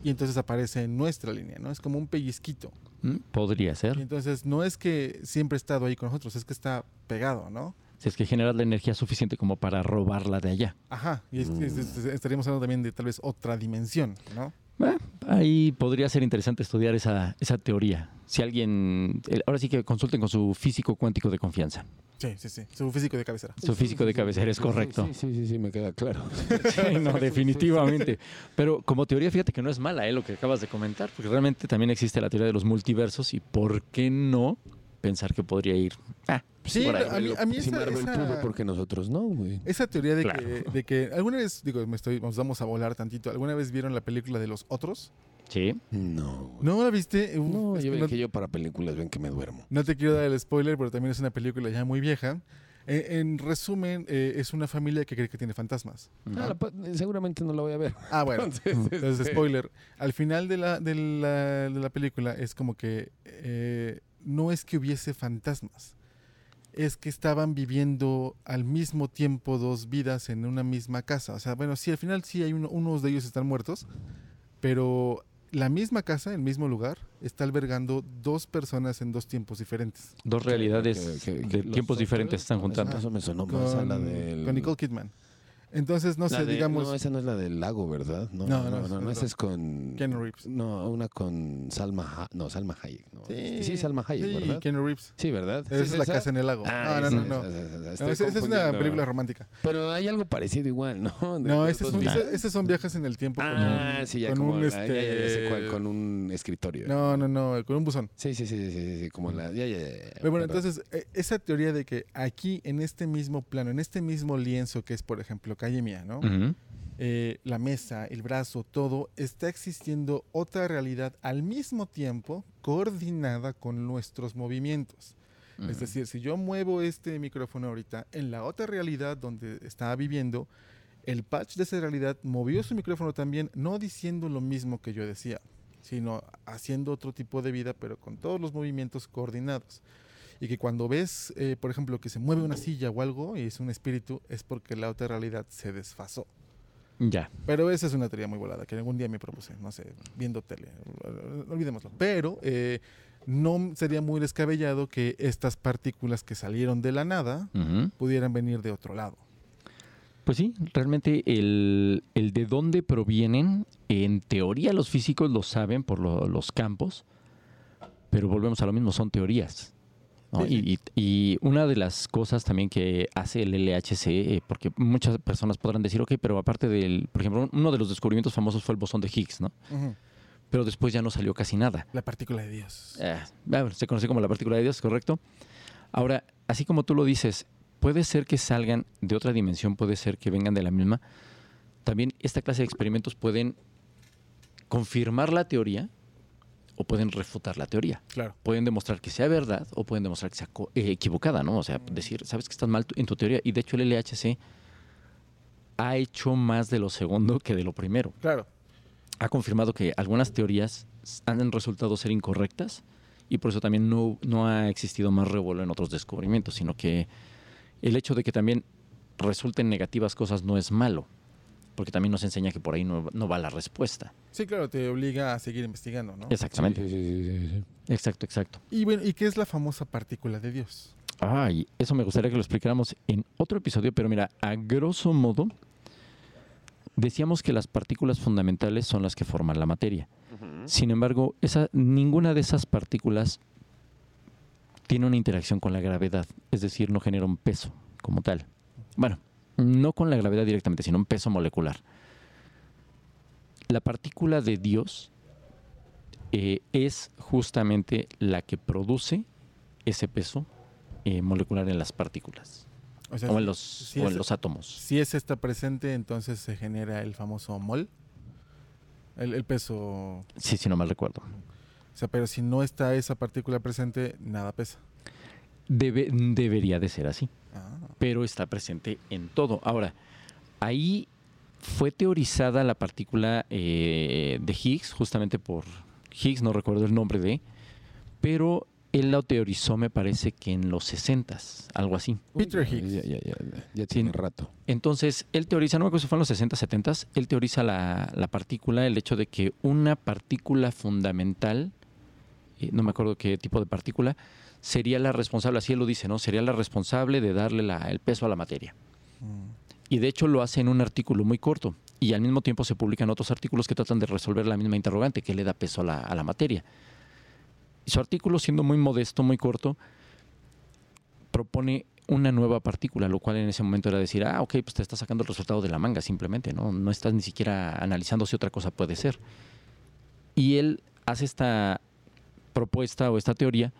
Speaker 2: y entonces aparece en nuestra línea, ¿no? Es como un pellizquito.
Speaker 1: Mm, Podría
Speaker 2: Y
Speaker 1: ser.
Speaker 2: entonces no es que siempre ha estado ahí con nosotros, es que está pegado, ¿no?
Speaker 1: Si es que generas la energía suficiente como para robarla de allá.
Speaker 2: Ajá, y es- es- es- estaríamos hablando también de tal vez otra dimensión, ¿no?
Speaker 1: Eh, ahí podría ser interesante estudiar esa, esa teoría. Si alguien, el- ahora sí que consulten con su físico cuántico de confianza.
Speaker 2: Sí, sí, sí, su físico de cabecera.
Speaker 1: Su físico de cabecera es correcto.
Speaker 3: Sí, sí, sí, sí, me queda claro.
Speaker 1: Sí, no, definitivamente. Pero como teoría, fíjate que no es mala, ¿eh? Lo que acabas de comentar, porque realmente también existe la teoría de los multiversos y ¿por qué no pensar que podría ir? Ah,
Speaker 2: Sí,
Speaker 1: por ahí.
Speaker 2: a mí, a mí
Speaker 3: si
Speaker 2: esa,
Speaker 3: Marvel
Speaker 2: esa-
Speaker 3: pudo, porque nosotros no, güey.
Speaker 2: esa teoría de,
Speaker 1: Claro.
Speaker 2: que, de que alguna vez, digo, me estoy, nos vamos a volar tantito, ¿alguna vez vieron la película de los otros?
Speaker 1: Sí.
Speaker 3: No, güey.
Speaker 2: ¿No la viste? Uf,
Speaker 3: No, yo
Speaker 2: no,
Speaker 3: que yo para películas ven que me duermo.
Speaker 2: no te quiero dar el spoiler, pero también es una película ya muy vieja. Eh, en resumen, eh, es una familia que cree que tiene fantasmas.
Speaker 3: Ah, la seguramente no la voy a ver.
Speaker 2: Ah, bueno.
Speaker 3: Entonces,
Speaker 2: Entonces,
Speaker 3: este,
Speaker 2: spoiler. Al final de la, de la, de la película es como que eh, no es que hubiese fantasmas. Es que estaban viviendo al mismo tiempo dos vidas en una misma casa. O sea, bueno, sí, al final sí hay uno- unos de ellos están muertos, pero la misma casa, el mismo lugar, está albergando dos personas en dos tiempos diferentes.
Speaker 1: Dos realidades
Speaker 3: que- que-
Speaker 1: de
Speaker 3: que
Speaker 1: tiempos diferentes están juntando.
Speaker 3: Eso me sonó más a la
Speaker 2: Con,
Speaker 3: del...
Speaker 2: con Nicole Kidman. Entonces, no
Speaker 3: la
Speaker 2: sé,
Speaker 3: de-
Speaker 2: digamos,
Speaker 3: No, esa no es la del lago, ¿verdad? No,
Speaker 2: No,
Speaker 3: no,
Speaker 2: no,
Speaker 3: no, esa es con...
Speaker 2: Keanu Reeves.
Speaker 3: No, una con Salma... Ha- No, Salma Hayek. ¿no? Sí, Salma Hayek,
Speaker 2: sí,
Speaker 3: ¿verdad?
Speaker 2: Keanu Reeves.
Speaker 3: Sí, ¿verdad?
Speaker 2: Esa es la
Speaker 3: esa?
Speaker 2: casa en el lago.
Speaker 3: Ah,
Speaker 2: no,
Speaker 3: esa,
Speaker 2: no, no,
Speaker 3: esa, esa, esa,
Speaker 2: No,
Speaker 3: estoy
Speaker 2: esa, esa es una película romántica.
Speaker 3: Pero hay algo parecido igual, ¿no? De
Speaker 2: No,
Speaker 3: dos
Speaker 2: son, son viajes en el tiempo. con
Speaker 3: Ah,
Speaker 2: un-
Speaker 3: sí, ya
Speaker 2: con
Speaker 3: como...
Speaker 2: un,
Speaker 3: ya, ya, ya sé
Speaker 2: este,
Speaker 3: cuál, con un escritorio.
Speaker 2: No, no, no, con un buzón.
Speaker 3: Sí, sí, sí, sí, sí, sí, como la... Ya, ya, ya, ya,
Speaker 2: Pero bueno, entonces, eh, esa teoría de que aquí, en este mismo plano, en este mismo lienzo que es, por ejemplo, calle mía, ¿no? Eh, la mesa, el brazo, todo, está existiendo otra realidad al mismo tiempo coordinada con nuestros movimientos. Es decir, si yo muevo este micrófono ahorita, en la otra realidad donde estaba viviendo, el patch de esa realidad movió su micrófono también, no diciendo lo mismo que yo decía, sino haciendo otro tipo de vida, pero con todos los movimientos coordinados. Y que cuando ves, eh, por ejemplo, que se mueve una silla o algo y es un espíritu, es porque la otra realidad se desfasó.
Speaker 1: Ya.
Speaker 2: Pero esa es una teoría muy volada que algún día me propuse, no sé, viendo tele, olvidémoslo. Pero eh, no sería muy descabellado que estas partículas que salieron de la nada pudieran venir de otro lado.
Speaker 1: Pues sí, realmente el, el de dónde provienen, en teoría los físicos lo saben por lo- los campos, pero volvemos a lo mismo, son teorías. ¿No?
Speaker 2: Sí,
Speaker 1: Y, y- y una de las cosas también que hace el LHC, eh, porque muchas personas podrán decir, ok, pero aparte del, por ejemplo, uno de los descubrimientos famosos fue el bosón de Higgs, ¿no? Pero después ya no salió casi nada.
Speaker 2: La partícula de Dios.
Speaker 1: Eh, bueno, se conoce como la partícula de Dios, ¿correcto? Ahora, así como tú lo dices, puede ser que salgan de otra dimensión, puede ser que vengan de la misma. También esta clase de experimentos pueden confirmar la teoría o pueden refutar la teoría.
Speaker 2: Claro.
Speaker 1: Pueden demostrar que sea verdad o pueden demostrar que sea eh, equivocada, ¿no? O sea, decir, sabes que estás mal en tu teoría. Y de hecho el LHC ha hecho más de lo segundo que de lo primero
Speaker 2: Claro.
Speaker 1: ha confirmado que algunas teorías han resultado ser incorrectas y por eso también no, no ha existido más revuelo en otros descubrimientos, sino que el hecho de que también resulten negativas cosas no es malo, porque también nos enseña que por ahí no, no va la respuesta.
Speaker 2: Sí, claro, te obliga a seguir investigando, ¿no?
Speaker 1: Exactamente.
Speaker 3: Sí, sí, sí, sí, sí.
Speaker 1: Exacto, exacto.
Speaker 2: Y bueno, ¿y qué es la famosa partícula de Dios?
Speaker 1: Ay, eso me gustaría que lo explicáramos en otro episodio, pero mira, a grosso modo, decíamos que las partículas fundamentales son las que forman la materia. Sin embargo, esa, ninguna de esas partículas tiene una interacción con la gravedad, es decir, no genera un peso como tal. Bueno, no con la gravedad directamente, sino un peso molecular. La partícula de Dios eh, es justamente la que produce ese peso eh, molecular en las partículas
Speaker 2: O sea,
Speaker 1: o en los,
Speaker 2: si
Speaker 1: o
Speaker 2: es-
Speaker 1: en los átomos.
Speaker 2: si ese está presente, entonces se genera el famoso mol. El, el peso. O
Speaker 1: Sí, sí, no mal recuerdo.
Speaker 2: sea, pero si no está esa partícula presente, nada pesa.
Speaker 1: Debe, debería de ser así.
Speaker 2: Ah,
Speaker 1: pero está presente en todo. Ahora, ahí fue teorizada la partícula eh, de Higgs, justamente por Higgs, no recuerdo el nombre de, pero él la teorizó, me parece que en los 60 algo así.
Speaker 2: Peter Higgs.
Speaker 3: Ya, ya, ya, ya
Speaker 1: Sí.
Speaker 3: tiene rato.
Speaker 1: Entonces, él teoriza, no me acuerdo si fue en los 60, 70, él teoriza la, la partícula, el hecho de que una partícula fundamental, eh, no me acuerdo qué tipo de partícula, sería la responsable, así él lo dice, ¿no? Sería la responsable de darle la- el peso a la materia.
Speaker 2: Mm.
Speaker 1: Y de hecho lo hace en un artículo muy corto. Y al mismo tiempo se publican otros artículos que tratan de resolver la misma interrogante, que le da peso a la, a la materia. Y su artículo, siendo muy modesto, muy corto, propone una nueva partícula, lo cual en ese momento era decir, ah, ok, pues te está sacando el resultado de la manga, simplemente, ¿no? No estás ni siquiera analizando si otra cosa puede ser. Y él hace esta propuesta o esta teoría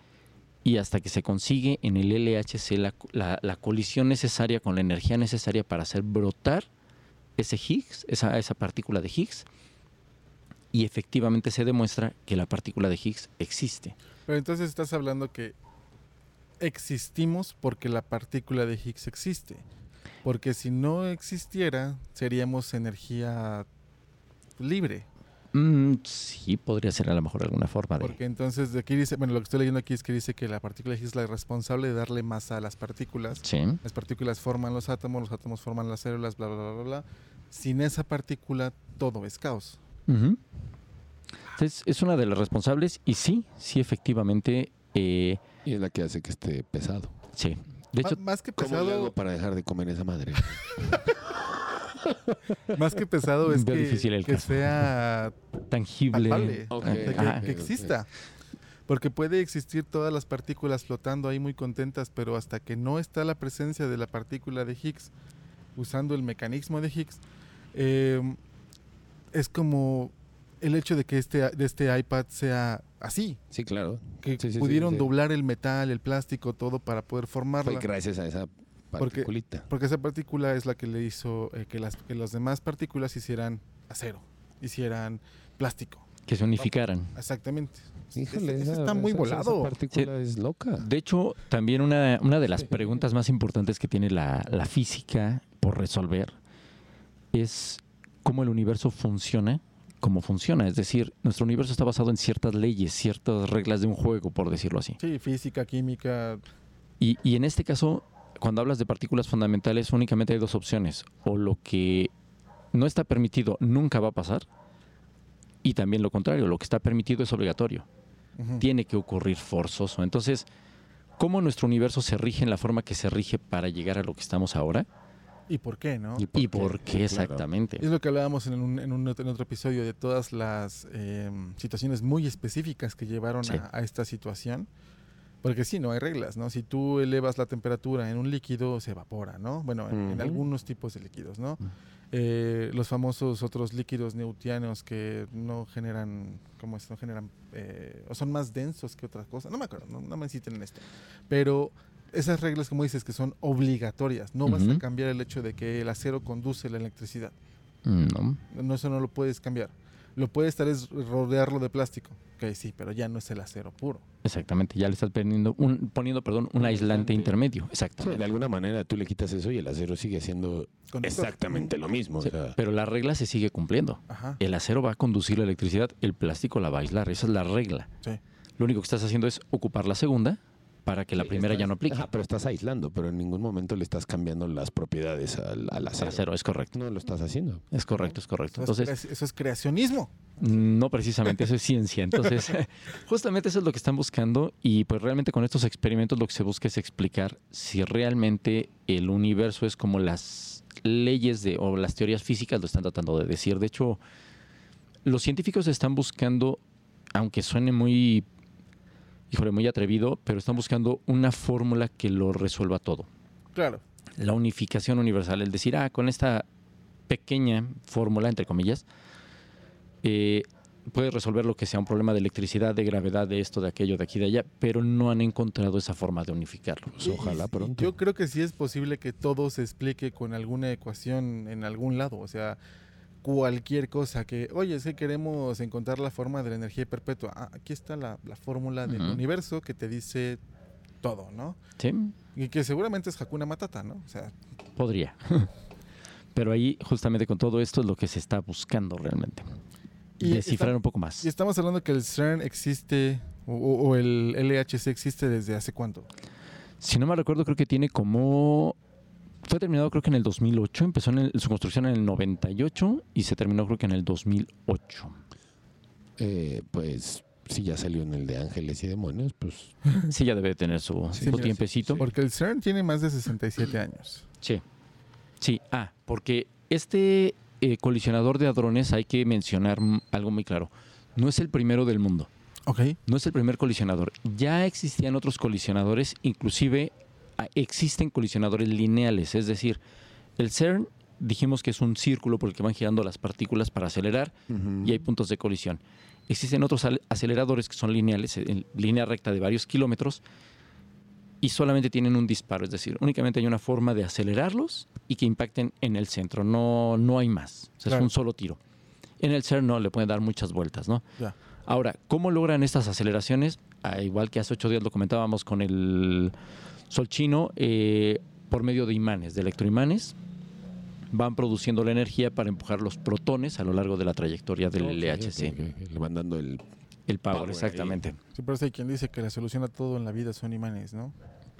Speaker 1: y hasta que se consigue en el LHC la, la- colisión necesaria con la energía necesaria para hacer brotar ese Higgs, esa, esa partícula de Higgs, y efectivamente se demuestra que la partícula de Higgs existe.
Speaker 2: Pero entonces estás hablando que existimos porque la partícula de Higgs existe. Porque si no existiera, seríamos energía libre.
Speaker 1: Mm, sí, podría ser a lo mejor alguna forma de...
Speaker 2: Porque entonces de aquí dice, bueno, lo que estoy leyendo aquí es que dice que la partícula es la responsable de darle masa a las partículas.
Speaker 1: Sí.
Speaker 2: Las partículas forman los átomos, los átomos forman las células, bla, bla, bla, bla, bla. Sin esa partícula, todo es caos.
Speaker 1: Ujú. Entonces, es una de las responsables y sí, sí, efectivamente, eh,
Speaker 3: Y es la que hace que esté pesado.
Speaker 1: sí. De hecho,
Speaker 2: más que
Speaker 3: ¿Cómo le hago
Speaker 2: pesado,
Speaker 3: para dejar de comer esa madre?
Speaker 2: más que pesado es
Speaker 1: Veo
Speaker 2: que,
Speaker 1: difícil el
Speaker 2: que
Speaker 1: caso.
Speaker 2: sea
Speaker 1: tangible.
Speaker 2: palpable,
Speaker 3: Ok,
Speaker 2: o sea, que, exista. Porque puede existir todas las partículas flotando ahí muy contentas, pero hasta que no está la presencia de la partícula de Higgs, usando el mecanismo de Higgs, eh, es como el hecho de que este, de este iPad sea así,
Speaker 3: Sí, claro.
Speaker 2: que
Speaker 3: Sí, sí, sí,
Speaker 2: pudieron
Speaker 3: sí.
Speaker 2: doblar el metal, el plástico, todo para poder
Speaker 3: Fue
Speaker 2: formarla.
Speaker 3: gracias a esa particulita.
Speaker 2: Porque esa partícula es la que le hizo eh, que, las, que las demás partículas hicieran acero, hicieran plástico.
Speaker 1: que se unificaran.
Speaker 2: Exactamente.
Speaker 3: Híjole,
Speaker 2: Ese- ese
Speaker 3: esa-
Speaker 2: está muy
Speaker 3: esa- esa
Speaker 2: volado.
Speaker 3: partícula es loca.
Speaker 1: De hecho, también una, una de las preguntas más importantes que tiene la, la física por resolver es cómo el universo funciona, cómo funciona. Es decir, nuestro universo está basado en ciertas leyes, ciertas reglas de un juego, por decirlo así.
Speaker 2: Sí, física, química.
Speaker 1: Y, y en este caso, cuando hablas de partículas fundamentales, únicamente hay dos opciones. O lo que no está permitido nunca va a pasar, y también lo contrario, lo que está permitido es obligatorio. Tiene que ocurrir forzoso. Entonces, ¿cómo nuestro universo se rige en la forma que se rige para llegar a lo que estamos ahora?
Speaker 2: ¿Y por qué, no?
Speaker 1: ¿Y por qué
Speaker 3: Claro.
Speaker 1: exactamente?
Speaker 2: Es lo que hablábamos en, un, en, un otro, en otro episodio de todas las eh, situaciones muy específicas que llevaron
Speaker 1: Sí.
Speaker 2: a, a esta situación. Porque sí, no hay reglas, ¿no? Si tú elevas la temperatura en un líquido, se evapora, ¿no? Bueno, en, algunos tipos de líquidos, ¿no?
Speaker 1: Ujú.
Speaker 2: Eh, los famosos otros líquidos neutianos que no generan, ¿cómo es? No generan, eh, o son más densos que otras cosas. No me acuerdo, no, no me citen en esto. Pero esas reglas, como dices, que son obligatorias. No vas a cambiar el hecho de que el acero conduce la electricidad.
Speaker 1: No.
Speaker 2: No, eso no lo puedes cambiar. Lo puedes tal es rodearlo de plástico. Ok, sí, pero ya no es el acero puro.
Speaker 1: Exactamente, ya le estás poniendo un, poniendo, perdón, un aislante intermedio.
Speaker 3: Sí,
Speaker 1: Exactamente.
Speaker 3: de alguna manera tú le quitas eso y el acero sigue siendo
Speaker 2: Conductor.
Speaker 3: exactamente lo mismo.
Speaker 1: Sí,
Speaker 3: o sea,
Speaker 1: pero la regla se sigue cumpliendo.
Speaker 2: Ajá.
Speaker 1: El acero va a conducir la electricidad, el plástico la va a aislar. Esa es la regla.
Speaker 2: Sí.
Speaker 1: Lo único que estás haciendo es ocupar la segunda para que la
Speaker 3: sí,
Speaker 1: primera ya no aplique.
Speaker 3: Ajá, pero estás aislando, pero en ningún momento le estás cambiando las propiedades al, al acero.
Speaker 1: acero, es correcto.
Speaker 3: No lo estás haciendo.
Speaker 1: Es correcto, es correcto.
Speaker 2: Eso,
Speaker 1: Entonces,
Speaker 2: es, crea- eso es creacionismo.
Speaker 1: no precisamente, eso es ciencia. Entonces, justamente eso es lo que están buscando y pues realmente con estos experimentos lo que se busca es explicar si realmente el universo es como las leyes de o las teorías físicas lo están tratando de decir. De hecho, los científicos están buscando, aunque suene muy, híjole, muy atrevido, pero están buscando una fórmula que lo resuelva todo.
Speaker 2: Claro.
Speaker 1: la unificación universal, el decir, ah, con esta pequeña fórmula, entre comillas, eh, puedes resolver lo que sea un problema de electricidad, de gravedad, de esto, de aquello, de aquí, de allá, pero no han encontrado esa forma de unificarlo.
Speaker 3: Pues ojalá pronto.
Speaker 2: Yo creo que sí es posible que todo se explique con alguna ecuación en algún lado. O sea, cualquier cosa que, oye, es que queremos encontrar la forma de la energía perpetua. Ah, aquí está la, la fórmula del universo que te dice todo, ¿no?
Speaker 1: ¿Sí?
Speaker 2: Y que seguramente es Hakuna Matata, ¿no? O sea,
Speaker 1: Podría. Pero ahí, justamente con todo esto, es lo que se está buscando realmente.
Speaker 2: Y
Speaker 1: Descifrar
Speaker 2: está-
Speaker 1: un poco más.
Speaker 2: y estamos hablando que el CERN existe, o el LHC existe desde hace cuánto.
Speaker 1: Si no me recuerdo, creo que tiene como... Fue terminado creo que en el 2008, empezó en el- su construcción en el 98 y se terminó creo que en el 2008.
Speaker 3: Eh, pues si ya salió en el de Ángeles y Demonios, pues
Speaker 1: Sí, ya debe de tener su,
Speaker 2: Sí,
Speaker 1: su tiempecito.
Speaker 2: Porque el CERN tiene más de 67 años.
Speaker 1: Sí. Sí, ah, porque este eh, colisionador de hadrones hay que mencionar algo muy claro. No es el primero del mundo.
Speaker 2: Ok.
Speaker 1: No es el primer colisionador. Ya existían otros colisionadores, inclusive existen colisionadores lineales, es decir, el CERN dijimos que es un círculo por el que van girando las partículas para acelerar y hay puntos de colisión. Existen otros aceleradores que son lineales, en línea recta de varios kilómetros, y solamente tienen un disparo, es decir, únicamente hay una forma de acelerarlos y que impacten en el centro, no, no hay más, O sea,
Speaker 2: Claro.
Speaker 1: es un solo tiro. En el CERN no, le pueden dar muchas vueltas, ¿no? Ahora, ¿cómo logran estas aceleraciones? Ah, igual que hace ocho días lo comentábamos con el sol chino, eh, por medio de imanes, de electroimanes, van produciendo la energía para empujar los protones a lo largo de la trayectoria del
Speaker 3: Ok,
Speaker 1: LHC.
Speaker 3: ok, ok. Le van dando el
Speaker 1: El power,
Speaker 3: Power ahí.
Speaker 1: exactamente.
Speaker 2: Sí, pero hay quien dice que la solución a todo en la vida son imanes, ¿no?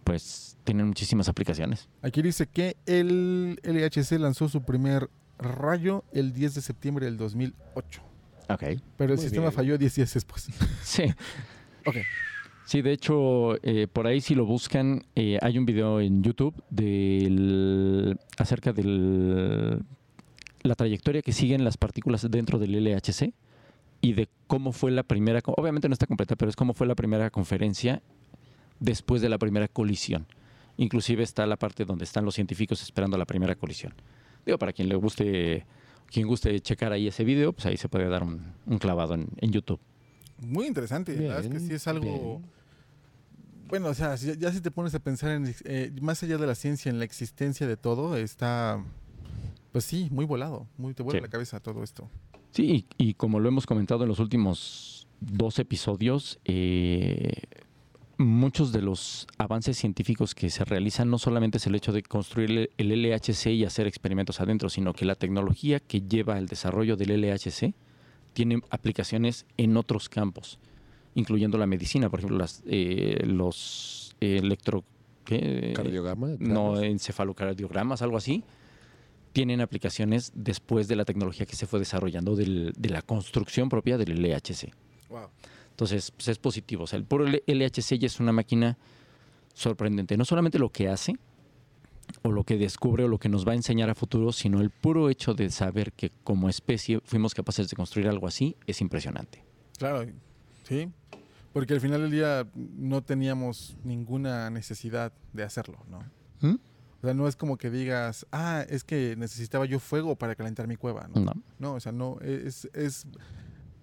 Speaker 1: Pues tienen muchísimas aplicaciones.
Speaker 2: Aquí dice que el LHC lanzó su primer rayo el 10 de septiembre del 2008.
Speaker 1: Ok.
Speaker 2: Pero el
Speaker 3: Muy
Speaker 2: sistema
Speaker 3: bien.
Speaker 2: falló 10 días después.
Speaker 1: Sí.
Speaker 2: ok.
Speaker 1: Sí, de hecho, eh, por ahí si lo buscan, eh, hay un video en YouTube del, acerca de la trayectoria que siguen las partículas dentro del LHC y de cómo fue la primera, obviamente no está completa, pero es cómo fue la primera conferencia después de la primera colisión. Inclusive está la parte donde están los científicos esperando la primera colisión. Digo, para quien le guste, quien guste checar ahí ese video, pues ahí se puede dar un, un clavado en, en YouTube.
Speaker 2: Muy interesante. la verdad es que sí es algo...
Speaker 3: bien.
Speaker 2: Bueno, o sea, si- ya si te pones a pensar en, eh, más allá de la ciencia, en la existencia de todo, está, pues sí, muy volado, muy te vuela
Speaker 1: Sí.
Speaker 2: la cabeza todo esto.
Speaker 1: Sí, y, y como lo hemos comentado en los últimos dos episodios, eh, muchos de los avances científicos que se realizan no solamente es el hecho de construir el el LHC y hacer experimentos adentro, sino que la tecnología que lleva al desarrollo del LHC tiene aplicaciones en otros campos, incluyendo la medicina, por ejemplo, las, eh, los electro... ¿qué?
Speaker 3: Cardiograma.
Speaker 1: no
Speaker 3: gramas.
Speaker 1: encefalocardiogramas, algo así, tienen aplicaciones después de la tecnología que se fue desarrollando del- de la construcción propia del LHC.
Speaker 2: Wow.
Speaker 1: Entonces, pues es positivo. O sea, el puro LHC ya es una máquina sorprendente. No solamente lo que hace, o lo que descubre, o lo que nos va a enseñar a futuro, sino el puro hecho de saber que como especie fuimos capaces de construir algo así, es impresionante.
Speaker 2: Claro, sí. Porque al final del día no teníamos ninguna necesidad de hacerlo, ¿no?
Speaker 1: ¿Mm?
Speaker 2: O sea, no es como que digas, ah, es que necesitaba yo fuego para calentar mi cueva, ¿no?
Speaker 1: No.
Speaker 2: No, o sea, no, es, es,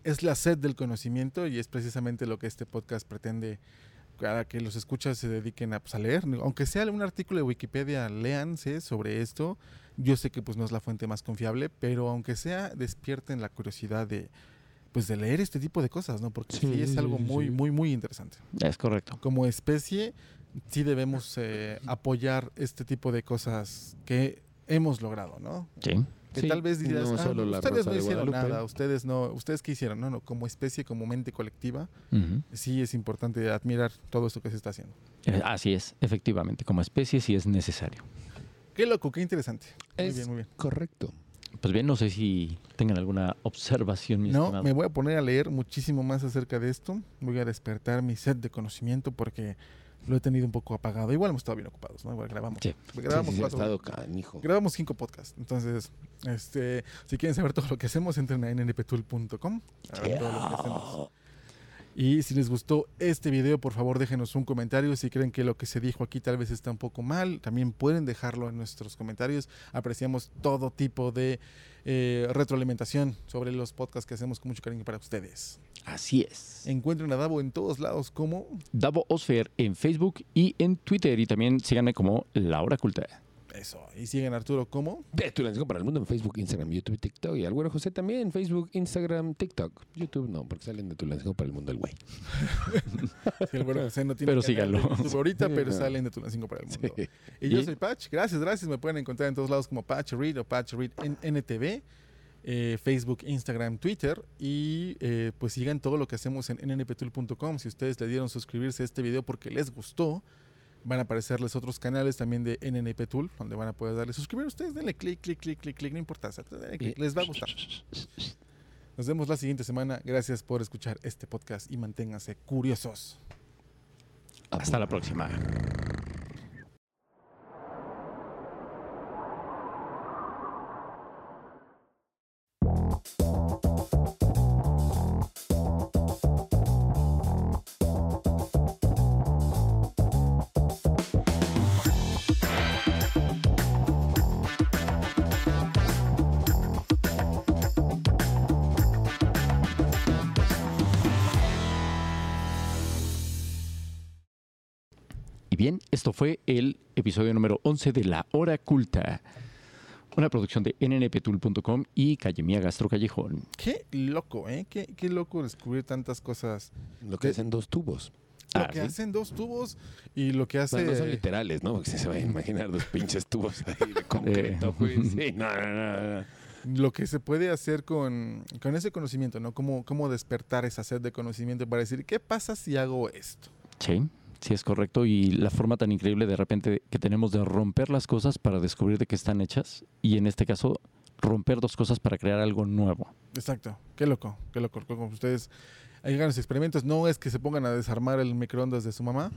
Speaker 2: es la sed del conocimiento y es precisamente lo que este podcast pretende para que los escuchas se dediquen a, pues, a leer. Aunque sea un artículo de Wikipedia, léanse sobre esto. Yo sé que pues no es la fuente más confiable, pero aunque sea, despierten la curiosidad de pues de leer este tipo de cosas, ¿no? Porque sí,
Speaker 3: Sí,
Speaker 2: es algo muy,
Speaker 3: sí.
Speaker 2: muy, muy interesante.
Speaker 1: Es correcto.
Speaker 2: Como especie, sí debemos eh, apoyar este tipo de cosas que hemos logrado, ¿no?
Speaker 1: Sí.
Speaker 2: Que
Speaker 3: Sí,
Speaker 2: tal vez dirás,
Speaker 3: no
Speaker 2: "Ah,
Speaker 3: solo la
Speaker 2: ustedes no hicieron
Speaker 3: Guadalupe".
Speaker 2: nada, ustedes no, ustedes qué hicieron, no, no, como especie, como mente colectiva, sí es importante admirar todo esto que se está haciendo.
Speaker 1: Eh, Así es, efectivamente. Como especie sí es necesario.
Speaker 2: Qué loco, qué interesante. Muy bien, muy bien.
Speaker 3: correcto.
Speaker 1: Pues bien, no sé si tengan alguna observación, mi
Speaker 2: No,
Speaker 1: estimado.
Speaker 2: me voy a poner a leer muchísimo más acerca de esto. Voy a despertar mi sed de conocimiento porque lo he tenido un poco apagado. Igual hemos estado bien ocupados, ¿no? Igual grabamos.
Speaker 1: Sí.
Speaker 2: Grabamos,
Speaker 3: Sí, sí, sí, ha
Speaker 2: cuatro-
Speaker 3: estado canijo.
Speaker 2: grabamos cinco podcasts. Entonces, este, si quieren saber todo lo que hacemos, entren a nnptool.com. a Y si les gustó este video, por favor déjenos un comentario. Si creen que lo que se dijo aquí tal vez está un poco mal, también pueden dejarlo en nuestros comentarios. Apreciamos todo tipo de eh, retroalimentación sobre los podcasts que hacemos con mucho cariño para ustedes.
Speaker 1: Así es.
Speaker 2: Encuentren a Davo en todos lados como...
Speaker 1: Davo Osfer en Facebook y en Twitter. Y también síganme como La Hora Culta.
Speaker 2: Eso. Y siguen Arturo como...
Speaker 3: De tu lenguaje para el mundo en Facebook, Instagram, YouTube, TikTok. Y al güero José también, Facebook, Instagram, TikTok. YouTube no, porque salen de tu lenguaje para el mundo el güey.
Speaker 2: Sí, el bueno José no tiene
Speaker 1: Pero síganlo.
Speaker 2: Ahorita, pero salen de Tulancingo para el mundo.
Speaker 3: Sí.
Speaker 2: Y yo
Speaker 1: Y-
Speaker 2: soy Patch. Gracias, gracias. Me pueden encontrar en todos lados como Patch Read o Patch Read en NTV. eh, Facebook, Instagram, Twitter. Y eh, pues sigan todo lo que hacemos en nnptool.com. Si ustedes le dieron suscribirse a este video porque les gustó, van a aparecerles otros canales también de NNP Tool, donde van a poder darle suscribir. Ustedes denle clic, clic, clic, clic, clic, no importa. les va a gustar. Nos vemos la siguiente semana. Gracias por escuchar este podcast y manténganse curiosos.
Speaker 1: Hasta la próxima. Bien, esto fue el episodio número 11 de La Hora Culta. Una producción de nnptool.com y Calle Mía Gastro Callejón.
Speaker 2: Qué loco, ¿eh? Qué, qué loco descubrir tantas cosas.
Speaker 3: Lo que hacen dos tubos.
Speaker 2: Lo
Speaker 1: Ah,
Speaker 2: que
Speaker 1: ¿sí?
Speaker 2: hacen dos tubos y lo que hace...
Speaker 3: No, no son literales, ¿no? Porque se va a imaginar dos pinches tubos ahí de concreto, güey. Sí, no, no, no, no.
Speaker 2: lo que se puede hacer con, con ese conocimiento, ¿no? Cómo, cómo despertar esa sed de conocimiento para decir, ¿qué pasa si hago esto?
Speaker 1: Sí, sí es correcto. Y la forma tan increíble de repente que tenemos de romper las cosas para descubrir de qué están hechas. Y en este caso, romper dos cosas para crear algo nuevo.
Speaker 2: Exacto, qué loco, qué loco. Como ustedes hagan los experimentos, no es que se pongan a desarmar el microondas de su mamá,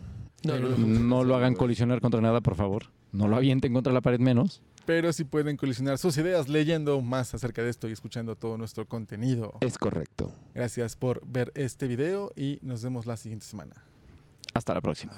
Speaker 3: No, no, no.
Speaker 1: No lo hagan colisionar contra nada, por favor. No lo avienten contra la pared menos.
Speaker 2: pero sí pueden colisionar sus ideas leyendo más acerca de esto y escuchando todo nuestro contenido.
Speaker 3: Es correcto.
Speaker 2: Gracias por ver este video y nos vemos la siguiente semana.
Speaker 1: Hasta la próxima.